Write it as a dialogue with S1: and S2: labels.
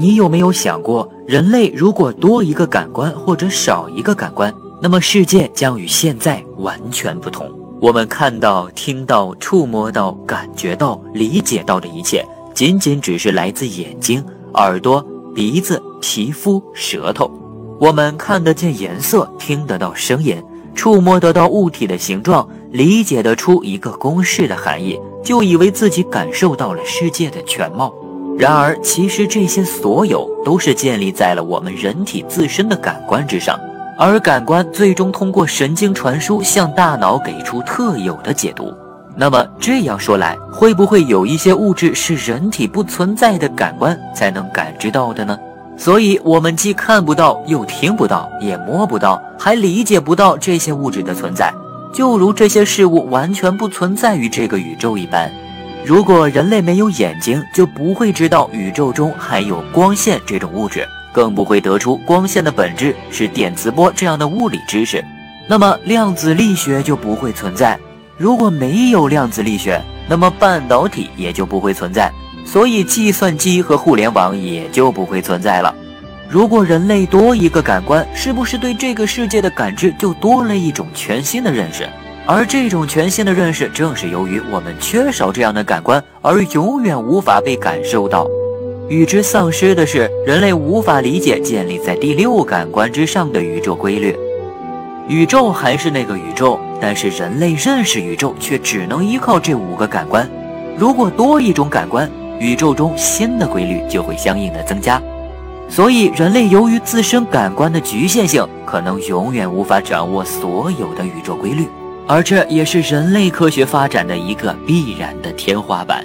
S1: 你有没有想过，人类如果多一个感官或者少一个感官，那么世界将与现在完全不同？我们看到、听到、触摸到、感觉到、理解到的一切，仅仅只是来自眼睛、耳朵、鼻子、皮肤、舌头。我们看得见颜色，听得到声音，触摸得到物体的形状，理解得出一个公式的含义，就以为自己感受到了世界的全貌。然而，其实这些所有都是建立在了我们人体自身的感官之上，而感官最终通过神经传输向大脑给出特有的解读。那么这样说来，会不会有一些物质是人体不存在的感官才能感知到的呢？所以，我们既看不到，又听不到，也摸不到，还理解不到这些物质的存在，就如这些事物完全不存在于这个宇宙一般。如果人类没有眼睛，就不会知道宇宙中还有光线这种物质，更不会得出光线的本质是电磁波这样的物理知识。那么量子力学就不会存在。如果没有量子力学，那么半导体也就不会存在，所以计算机和互联网也就不会存在了。如果人类多一个感官，是不是对这个世界的感知就多了一种全新的认识？而这种全新的认识，正是由于我们缺少这样的感官，而永远无法被感受到。与之丧失的是，人类无法理解建立在第六感官之上的宇宙规律。宇宙还是那个宇宙，但是人类认识宇宙却只能依靠这五个感官。如果多一种感官，宇宙中新的规律就会相应的增加。所以，人类由于自身感官的局限性，可能永远无法掌握所有的宇宙规律。而这也是人类科学发展的一个必然的天花板。